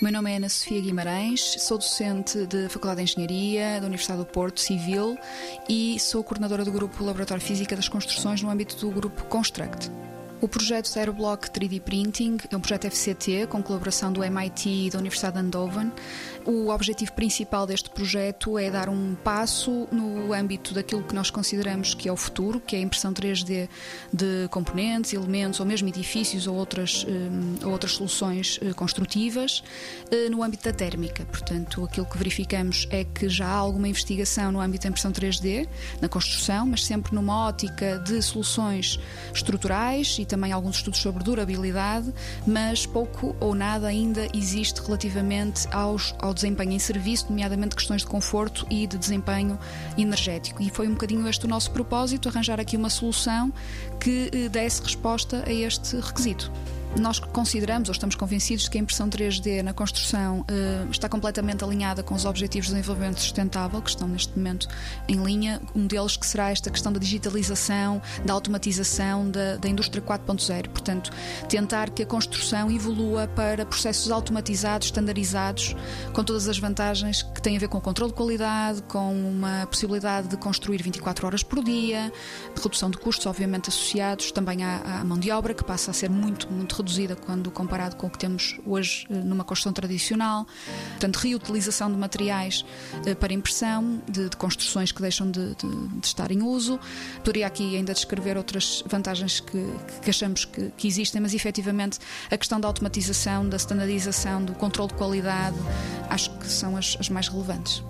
meu nome é Ana Sofia Guimarães, sou docente de Faculdade de Engenharia da Universidade do Porto Civil e sou coordenadora do grupo Laboratório Física das Construções no âmbito do grupo Construct. O projeto Aeroblock 3D Printing é um projeto FCT com colaboração do MIT e da Universidade de Andover. O objetivo principal deste projeto é dar um passo no âmbito daquilo que nós consideramos que é o futuro, que é a impressão 3D de componentes, elementos ou mesmo edifícios ou outras, eh, ou outras soluções eh, construtivas eh, no âmbito da térmica. Portanto, aquilo que verificamos é que já há alguma investigação no âmbito da impressão 3D, na construção, mas sempre numa ótica de soluções estruturais e também alguns estudos sobre durabilidade, mas pouco ou nada ainda existe relativamente aos, ao desempenho em serviço, nomeadamente questões de conforto e de desempenho energético. E foi um bocadinho este o nosso propósito, arranjar aqui uma solução que eh, desse resposta a este requisito. Nós consideramos ou estamos convencidos que a impressão 3D na construção uh, está completamente alinhada com os Objetivos de Desenvolvimento Sustentável, que estão neste momento em linha. Um deles que será esta questão da digitalização, da automatização da, da indústria 4.0. Portanto, tentar que a construção evolua para processos automatizados, estandarizados, com todas as vantagens que têm a ver com o controle de qualidade, com uma possibilidade de construir 24 horas por dia, de redução de custos, obviamente, associados também à, à mão de obra, que passa a ser muito, muito reduzida quando comparado com o que temos hoje eh, numa construção tradicional. Portanto, reutilização de materiais eh, para impressão, de, de construções que deixam de, de, de, estar em uso. Poderia aqui ainda descrever outras vantagens que, que achamos que, que, existem, mas efetivamente a questão da automatização, da standardização, do controle de qualidade, acho que são as, as mais relevantes.